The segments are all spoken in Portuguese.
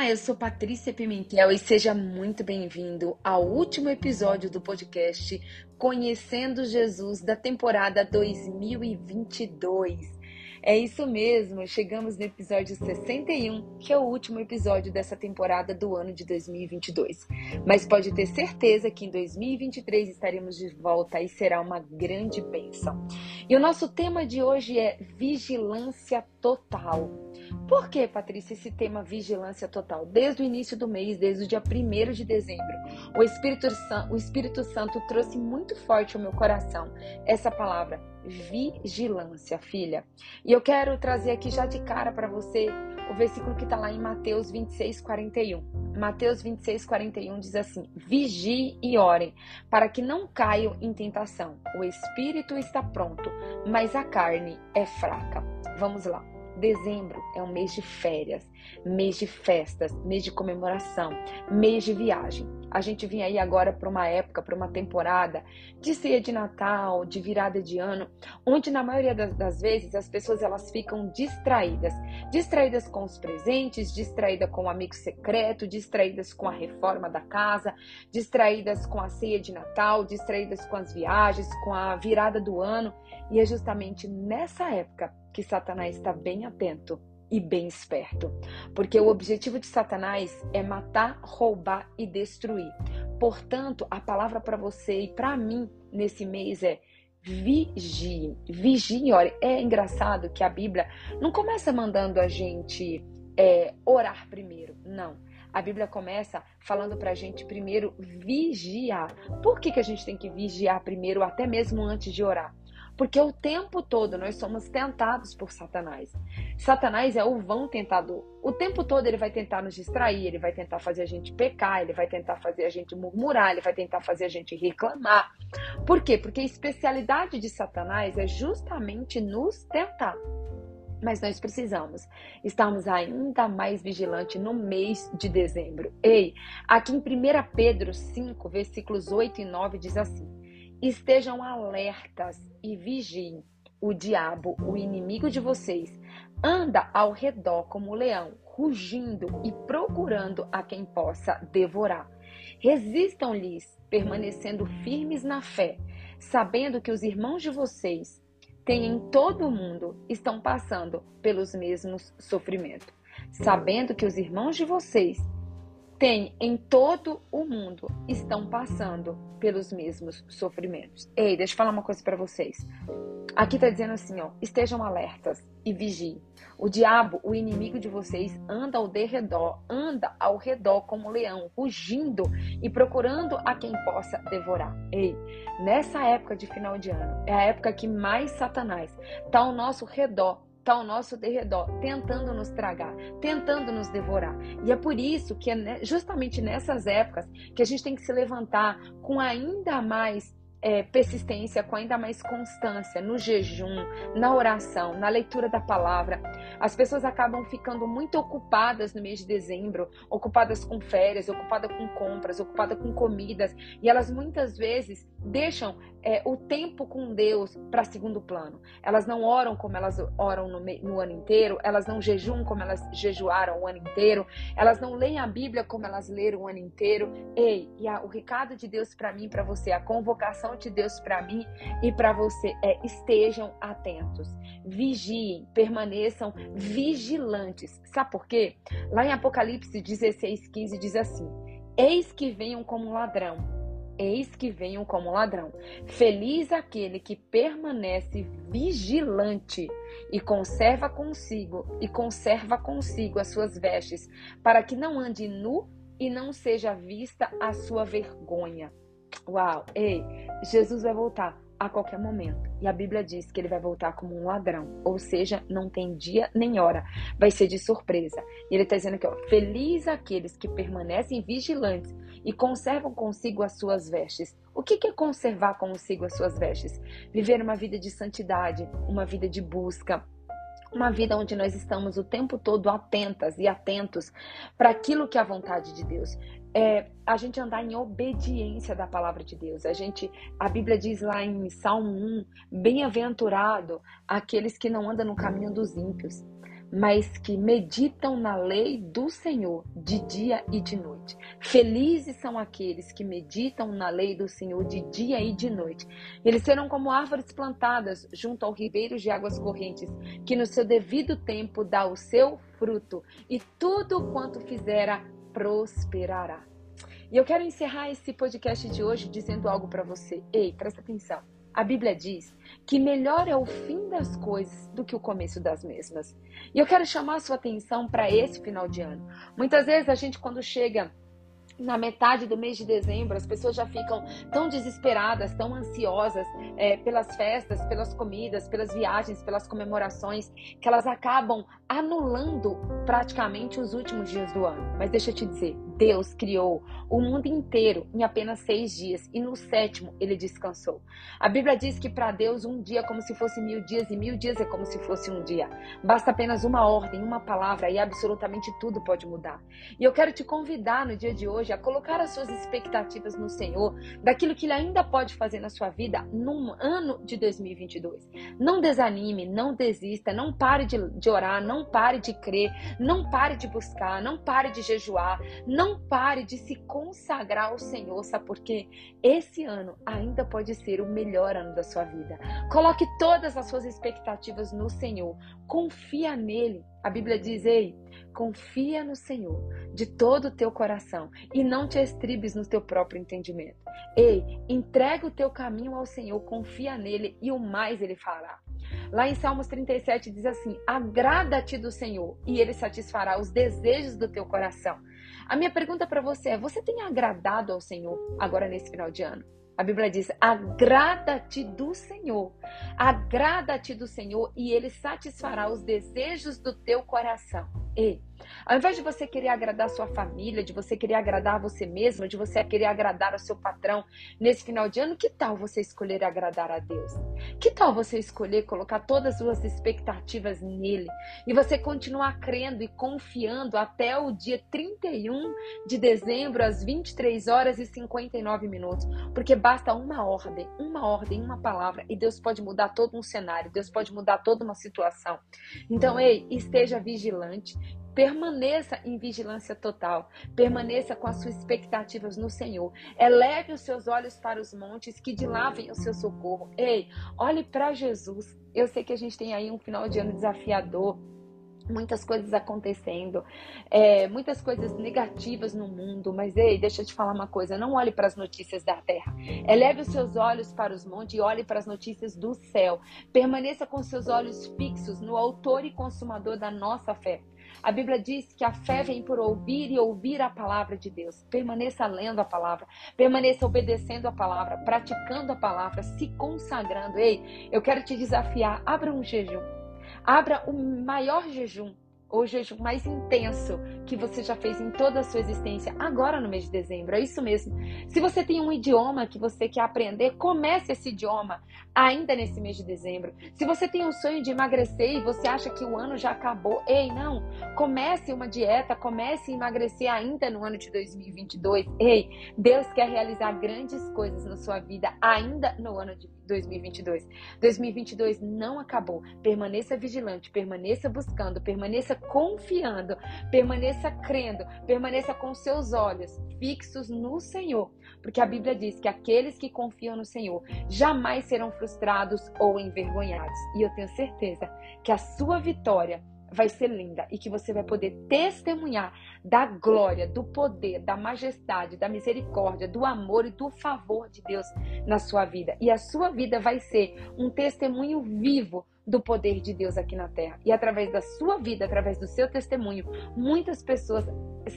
Olá, eu sou Patrícia Pimentel e seja muito bem-vindo ao último episódio do podcast Conhecendo Jesus da temporada 2022. É isso mesmo, chegamos no episódio 61, que é o último episódio dessa temporada do ano de 2022. Mas pode ter certeza que em 2023 estaremos de volta e será uma grande bênção. E o nosso tema de hoje é vigilância total. Por que, Patrícia, esse tema vigilância total? Desde o início do mês, desde o dia 1 de dezembro, o Espírito, o Espírito Santo trouxe muito forte ao meu coração essa palavra, vigilância, filha. E eu quero trazer aqui já de cara para você o versículo que está lá em Mateus 26, 41. Mateus 26, 41 diz assim: Vigie e orem, para que não caiam em tentação. O espírito está pronto, mas a carne é fraca. Vamos lá. Dezembro é um mês de férias, mês de festas, mês de comemoração, mês de viagem. A gente vem aí agora para uma época, para uma temporada de ceia de Natal, de virada de ano, onde na maioria das, das vezes as pessoas elas ficam distraídas, distraídas com os presentes, distraídas com o amigo secreto, distraídas com a reforma da casa, distraídas com a ceia de Natal, distraídas com as viagens, com a virada do ano. E é justamente nessa época que Satanás está bem atento e bem esperto, porque o objetivo de Satanás é matar, roubar e destruir. Portanto, a palavra para você e para mim nesse mês é vigie, vigie, olha, é engraçado que a Bíblia não começa mandando a gente é, orar primeiro, não. A Bíblia começa falando para a gente primeiro vigiar. Por que, que a gente tem que vigiar primeiro, até mesmo antes de orar? Porque o tempo todo nós somos tentados por Satanás. Satanás é o vão tentador. O tempo todo ele vai tentar nos distrair, ele vai tentar fazer a gente pecar, ele vai tentar fazer a gente murmurar, ele vai tentar fazer a gente reclamar. Por quê? Porque a especialidade de Satanás é justamente nos tentar. Mas nós precisamos estarmos ainda mais vigilantes no mês de dezembro. Ei, aqui em 1 Pedro 5, versículos 8 e 9 diz assim: Estejam alertas e vigiem. O diabo, o inimigo de vocês, anda ao redor como um leão, rugindo e procurando a quem possa devorar. Resistam-lhes, permanecendo firmes na fé, sabendo que os irmãos de vocês têm em todo o mundo estão passando pelos mesmos sofrimentos. Sabendo que os irmãos de vocês têm em todo o mundo estão passando pelos mesmos sofrimentos. Ei, deixa eu falar uma coisa para vocês. Aqui está dizendo assim, ó, estejam alertas e vigiem. O diabo, o inimigo de vocês, anda ao redor, anda ao redor como um leão, rugindo e procurando a quem possa devorar. Ei, nessa época de final de ano, é a época que mais Satanás está ao nosso redor está ao nosso derredor, tentando nos tragar, tentando nos devorar. E é por isso que é justamente nessas épocas que a gente tem que se levantar com ainda mais é, persistência, com ainda mais constância no jejum, na oração, na leitura da palavra. As pessoas acabam ficando muito ocupadas no mês de dezembro, ocupadas com férias, ocupadas com compras, ocupadas com comidas, e elas muitas vezes deixam é, o tempo com Deus para segundo plano. Elas não oram como elas oram no, no, ano inteiro, elas não jejuam como elas jejuaram o ano inteiro, elas não leem a Bíblia como elas leram o ano inteiro. Ei, e a, o recado de Deus para mim, para você, a convocação de Deus para mim e para você é: estejam atentos, vigiem, permaneçam vigilantes. Sabe por quê? Lá em Apocalipse 16, 15 diz assim: Eis que venham como ladrão eis que venham como ladrão. Feliz aquele que permanece vigilante e conserva consigo e conserva consigo as suas vestes, para que não ande nu e não seja vista a sua vergonha. Uau, ei, Jesus vai voltar a qualquer momento. E a Bíblia diz que ele vai voltar como um ladrão, ou seja, não tem dia nem hora, vai ser de surpresa. E ele está dizendo aqui, ó, feliz aqueles que permanecem vigilantes e conservam consigo as suas vestes. O que é conservar consigo as suas vestes? Viver uma vida de santidade, uma vida de busca, uma vida onde nós estamos o tempo todo atentas e atentos para aquilo que é a vontade de Deus é a gente andar em obediência da palavra de Deus. A gente, a Bíblia diz lá em Salmo 1, bem-aventurado aqueles que não andam no caminho dos ímpios. mas que meditam na lei do Senhor de dia e de noite. Felizes são aqueles que meditam na lei do Senhor de dia e de noite. Eles serão como árvores plantadas junto ao ribeiro de águas correntes, que no seu devido tempo dá o seu fruto, e tudo quanto fizera prosperará. E eu quero encerrar esse podcast de hoje dizendo algo para você. Ei, presta atenção. A Bíblia diz que melhor é o fim das coisas do que o começo das mesmas. E eu quero chamar a sua atenção para esse final de ano. Muitas vezes a gente, quando chega na metade do mês de dezembro, as pessoas já ficam tão desesperadas, tão ansiosas é, pelas festas, pelas comidas, pelas viagens, pelas comemorações, que elas acabam anulando praticamente os últimos dias do ano. Mas deixa eu te dizer, Deus criou o mundo inteiro em apenas seis dias e no sétimo ele descansou. A Bíblia diz que para Deus um dia é como se fosse mil dias e mil dias é como se fosse um dia. Basta apenas uma ordem, uma palavra e absolutamente tudo pode mudar. E eu quero te convidar no dia de hoje a colocar as suas expectativas no Senhor, daquilo que Ele ainda pode fazer na sua vida num ano de 2022. Não desanime, não desista, não pare de, de orar, não pare de crer, não pare de buscar, não pare de jejuar, não pare de se consagrar ao Senhor, sabe por quê? Esse ano ainda pode ser o melhor ano da sua vida. Coloque todas as suas expectativas no Senhor, confia nele. A Bíblia diz: Ei, confia no Senhor de todo o teu coração e não te estribes no teu próprio entendimento. Ei, entrega o teu caminho ao Senhor, confia nele e o mais ele fará. Lá em Salmos 37 diz assim: Agrada-te do Senhor e ele satisfará os desejos do teu coração. A minha pergunta para você é: você tem agradado ao Senhor agora nesse final de ano? A Bíblia diz: agrada-te do Senhor, agrada-te do Senhor e ele satisfará os desejos do teu coração. Ei, ao invés de você querer agradar sua família, de você querer agradar você mesmo, de você querer agradar ao seu patrão nesse final de ano, que tal você escolher agradar a Deus? Que tal você escolher colocar todas as suas expectativas nele e você continuar crendo e confiando até o dia 31 de dezembro às 23 horas e 59 minutos? Porque basta uma ordem, uma ordem, uma palavra e Deus pode mudar todo um cenário, Deus pode mudar toda uma situação. Então, ei, esteja vigilante, Permaneça em vigilância total. Permaneça com as suas expectativas no Senhor. Eleve os seus olhos para os montes, que de lá vem o seu socorro. Ei, olhe para Jesus. Eu sei que a gente tem aí um final de ano desafiador muitas coisas acontecendo, é, muitas coisas negativas no mundo, mas ei, deixa eu te falar uma coisa, não olhe para as notícias da terra, eleve os seus olhos para os montes e olhe para as notícias do céu, permaneça com seus olhos fixos no autor e consumador da nossa fé. A Bíblia diz que a fé vem por ouvir e ouvir a palavra de Deus. Permaneça lendo a palavra, permaneça obedecendo a palavra, praticando a palavra, se consagrando. Ei, eu quero te desafiar, abra um jejum. Abra o maior jejum o jejum mais intenso que você já fez em toda a sua existência, agora no mês de dezembro. É isso mesmo. Se você tem um idioma que você quer aprender, comece esse idioma ainda nesse mês de dezembro. Se você tem um sonho de emagrecer e você acha que o ano já acabou, ei, não. Comece uma dieta, comece a emagrecer ainda no ano de 2022. Ei, Deus quer realizar grandes coisas na sua vida ainda no ano de 2022. 2022 não acabou. Permaneça vigilante, permaneça buscando, permaneça confiando, permaneça crendo, permaneça com seus olhos fixos no Senhor, porque a Bíblia diz que aqueles que confiam no Senhor jamais serão frustrados ou envergonhados. E eu tenho certeza que a sua vitória vai ser linda e que você vai poder testemunhar da glória, do poder, da majestade, da misericórdia, do amor e do favor de Deus na sua vida. E a sua vida vai ser um testemunho vivo do poder de Deus aqui na terra. E através da sua vida, através do seu testemunho, muitas pessoas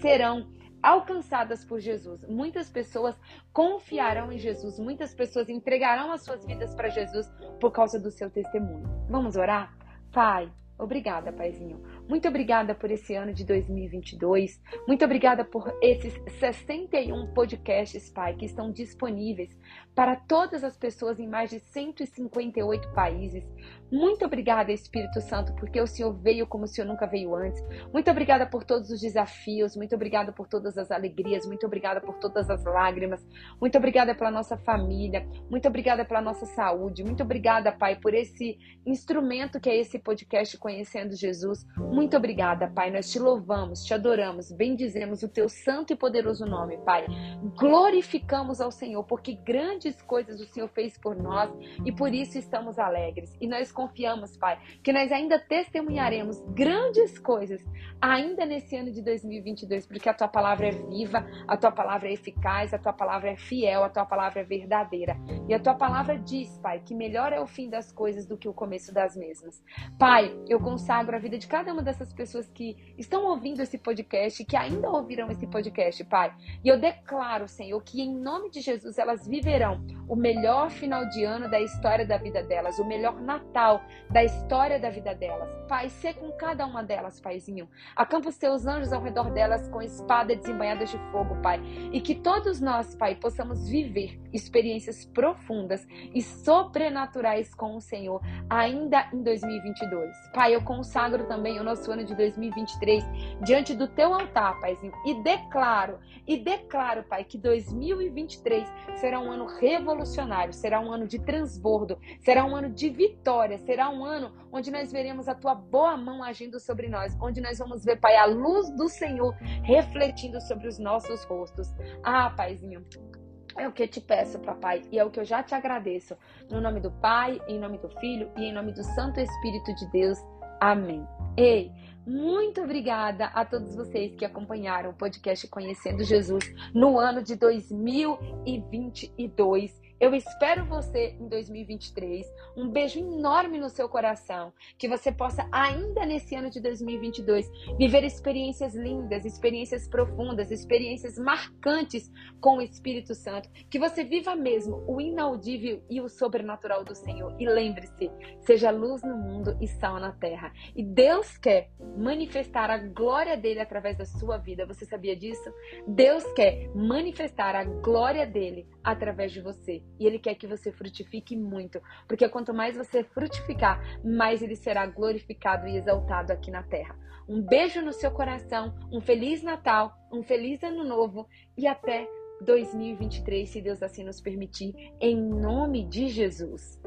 serão alcançadas por Jesus. Muitas pessoas confiarão em Jesus, muitas pessoas entregarão as suas vidas para Jesus por causa do seu testemunho. Vamos orar? Pai, Obrigada, Paizinho. Muito obrigada por esse ano de 2022. Muito obrigada por esses 61 podcasts, Pai, que estão disponíveis para todas as pessoas em mais de 158 países. Muito obrigada, Espírito Santo, porque o Senhor veio como o Senhor nunca veio antes. Muito obrigada por todos os desafios, muito obrigada por todas as alegrias, muito obrigada por todas as lágrimas, muito obrigada pela nossa família, muito obrigada pela nossa saúde, muito obrigada, Pai, por esse instrumento que é esse podcast Conhecendo Jesus. Muito obrigada, Pai. Nós te louvamos, te adoramos, bendizemos o teu santo e poderoso nome, Pai. Glorificamos ao Senhor, porque grandes coisas o Senhor fez por nós e por isso estamos alegres. E nós confiamos, Pai, que nós ainda testemunharemos grandes coisas ainda nesse ano de 2022, porque a tua palavra é viva, a tua palavra é eficaz, a tua palavra é fiel, a tua palavra é verdadeira. E a tua palavra diz, Pai, que melhor é o fim das coisas do que o começo das mesmas. Pai, eu consagro a vida de cada uma dessas pessoas que estão ouvindo esse podcast, que ainda ouvirão esse podcast, Pai. E eu declaro, Senhor, que em nome de Jesus elas viverão o melhor final de ano da história da vida delas, o melhor Natal da história da vida delas. Pai, ser com cada uma delas, Paizinho. Acampa os teus anjos ao redor delas com espada desembanhadas de fogo, Pai. E que todos nós, Pai, possamos viver experiências profundas e sobrenaturais com o Senhor ainda em 2022. Pai, eu consagro também o nosso ano de 2023 diante do teu altar, Paizinho, e declaro, e declaro, Pai, que 2023 será um ano revolucionário, será um ano de transbordo, será um ano de vitória, será um ano onde nós veremos a tua boa mão agindo sobre nós, onde nós vamos ver, Pai, a luz do Senhor refletindo sobre os nossos rostos. Ah, Paizinho, é o que eu te peço, papai, e é o que eu já te agradeço. No nome do Pai, em nome do Filho e em nome do Santo Espírito de Deus. Amém. Ei, muito obrigada a todos vocês que acompanharam o podcast Conhecendo Jesus no ano de 2022. Eu espero você em 2023. Um beijo enorme no seu coração. Que você possa, ainda nesse ano de 2022, viver experiências lindas, experiências profundas, experiências marcantes com o Espírito Santo. Que você viva mesmo o inaudível e o sobrenatural do Senhor. E lembre-se: seja luz no mundo e sal na terra. E Deus quer manifestar a glória dele através da sua vida. Você sabia disso? Deus quer manifestar a glória dele através de você. E Ele quer que você frutifique muito, porque quanto mais você frutificar, mais Ele será glorificado e exaltado aqui na terra. Um beijo no seu coração, um feliz Natal, um feliz Ano Novo e até 2023, se Deus assim nos permitir, em nome de Jesus.